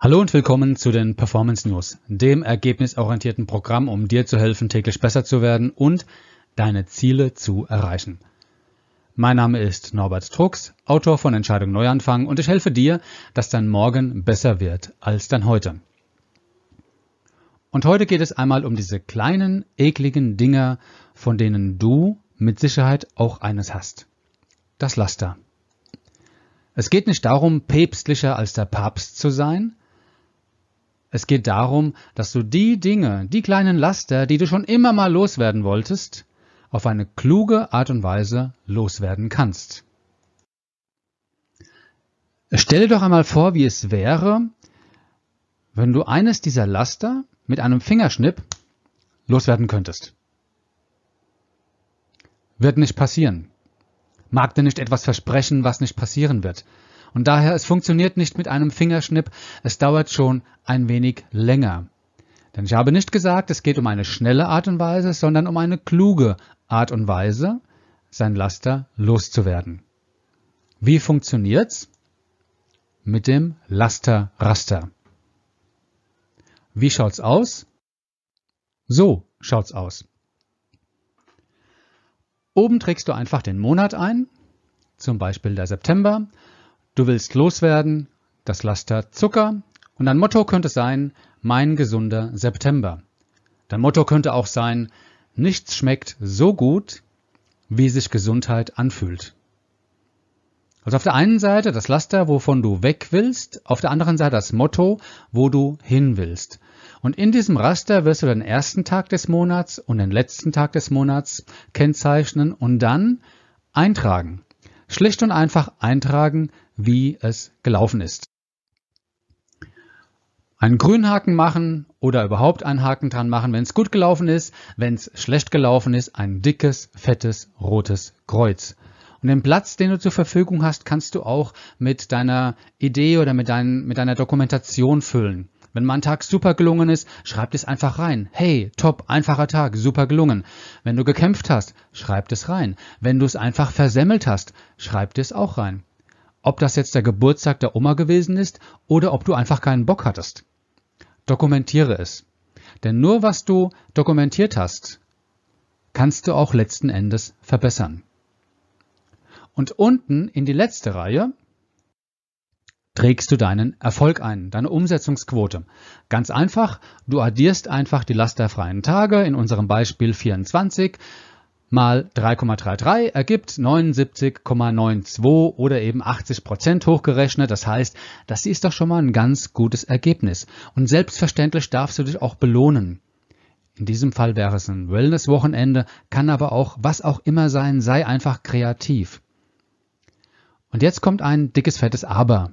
Hallo und willkommen zu den Performance News, dem ergebnisorientierten Programm, um dir zu helfen, täglich besser zu werden und deine Ziele zu erreichen. Mein Name ist Norbert Trucks, Autor von Entscheidung Neuanfang und ich helfe dir, dass dein Morgen besser wird als dein Heute. Und heute geht es einmal um diese kleinen, ekligen Dinger, von denen du mit Sicherheit auch eines hast. Das Laster. Es geht nicht darum, päpstlicher als der Papst zu sein, es geht darum, dass du die Dinge, die kleinen Laster, die du schon immer mal loswerden wolltest, auf eine kluge Art und Weise loswerden kannst. Stell dir doch einmal vor, wie es wäre, wenn du eines dieser Laster mit einem Fingerschnipp loswerden könntest. Wird nicht passieren. Mag dir nicht etwas versprechen, was nicht passieren wird. Und daher, es funktioniert nicht mit einem Fingerschnipp, es dauert schon ein wenig länger. Denn ich habe nicht gesagt, es geht um eine schnelle Art und Weise, sondern um eine kluge Art und Weise, sein Laster loszuwerden. Wie funktioniert's? Mit dem Lasterraster. Wie schaut's aus? So schaut's aus. Oben trägst du einfach den Monat ein, zum Beispiel der September, Du willst loswerden, das Laster Zucker und dein Motto könnte sein, mein gesunder September. Dein Motto könnte auch sein, nichts schmeckt so gut, wie sich Gesundheit anfühlt. Also auf der einen Seite das Laster, wovon du weg willst, auf der anderen Seite das Motto, wo du hin willst. Und in diesem Raster wirst du den ersten Tag des Monats und den letzten Tag des Monats kennzeichnen und dann eintragen. Schlicht und einfach eintragen, wie es gelaufen ist. Einen Grünhaken machen oder überhaupt einen Haken dran machen, wenn es gut gelaufen ist, wenn es schlecht gelaufen ist, ein dickes, fettes, rotes Kreuz. Und den Platz, den du zur Verfügung hast, kannst du auch mit deiner Idee oder mit, dein, mit deiner Dokumentation füllen. Wenn mal ein Tag super gelungen ist, schreib es einfach rein. Hey, top, einfacher Tag, super gelungen. Wenn du gekämpft hast, schreib es rein. Wenn du es einfach versemmelt hast, schreib es auch rein. Ob das jetzt der Geburtstag der Oma gewesen ist oder ob du einfach keinen Bock hattest. Dokumentiere es. Denn nur was du dokumentiert hast, kannst du auch letzten Endes verbessern. Und unten in die letzte Reihe trägst du deinen Erfolg ein, deine Umsetzungsquote. Ganz einfach, du addierst einfach die lasterfreien Tage, in unserem Beispiel 24, mal 3,33 ergibt 79,92 oder eben 80 Prozent hochgerechnet. Das heißt, das ist doch schon mal ein ganz gutes Ergebnis. Und selbstverständlich darfst du dich auch belohnen. In diesem Fall wäre es ein Wellness-Wochenende, kann aber auch was auch immer sein, sei einfach kreativ. Und jetzt kommt ein dickes, fettes Aber.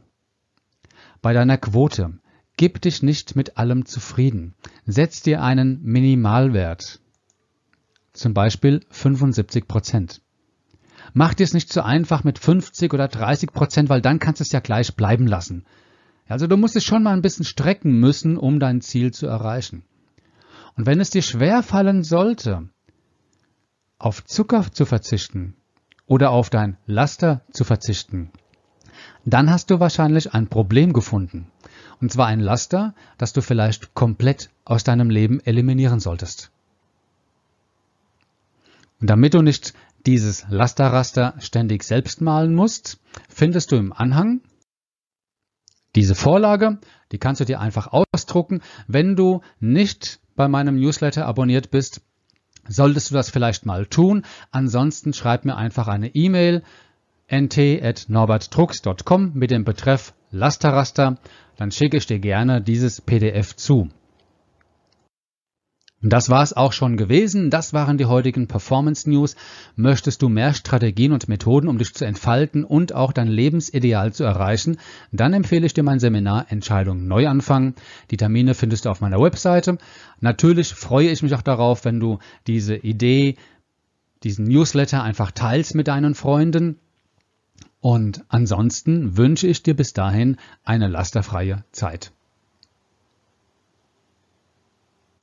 Bei deiner Quote. Gib dich nicht mit allem zufrieden. Setz dir einen Minimalwert zum Beispiel 75 Prozent. Mach dir es nicht zu einfach mit 50 oder 30 Prozent, weil dann kannst du es ja gleich bleiben lassen. Also du musst es schon mal ein bisschen strecken müssen, um dein Ziel zu erreichen. Und wenn es dir schwer fallen sollte, auf Zucker zu verzichten oder auf dein Laster zu verzichten, dann hast du wahrscheinlich ein Problem gefunden. Und zwar ein Laster, das du vielleicht komplett aus deinem Leben eliminieren solltest. Und damit du nicht dieses Lasterraster ständig selbst malen musst, findest du im Anhang diese Vorlage, die kannst du dir einfach ausdrucken. Wenn du nicht bei meinem Newsletter abonniert bist, solltest du das vielleicht mal tun. Ansonsten schreib mir einfach eine E-Mail nt.norbertdrucks.com mit dem Betreff Lasterraster, dann schicke ich dir gerne dieses PDF zu. Das war es auch schon gewesen. Das waren die heutigen Performance News. Möchtest du mehr Strategien und Methoden, um dich zu entfalten und auch dein Lebensideal zu erreichen? Dann empfehle ich dir mein Seminar Entscheidung Neuanfang. Die Termine findest du auf meiner Webseite. Natürlich freue ich mich auch darauf, wenn du diese Idee, diesen Newsletter einfach teilst mit deinen Freunden. Und ansonsten wünsche ich dir bis dahin eine lasterfreie Zeit.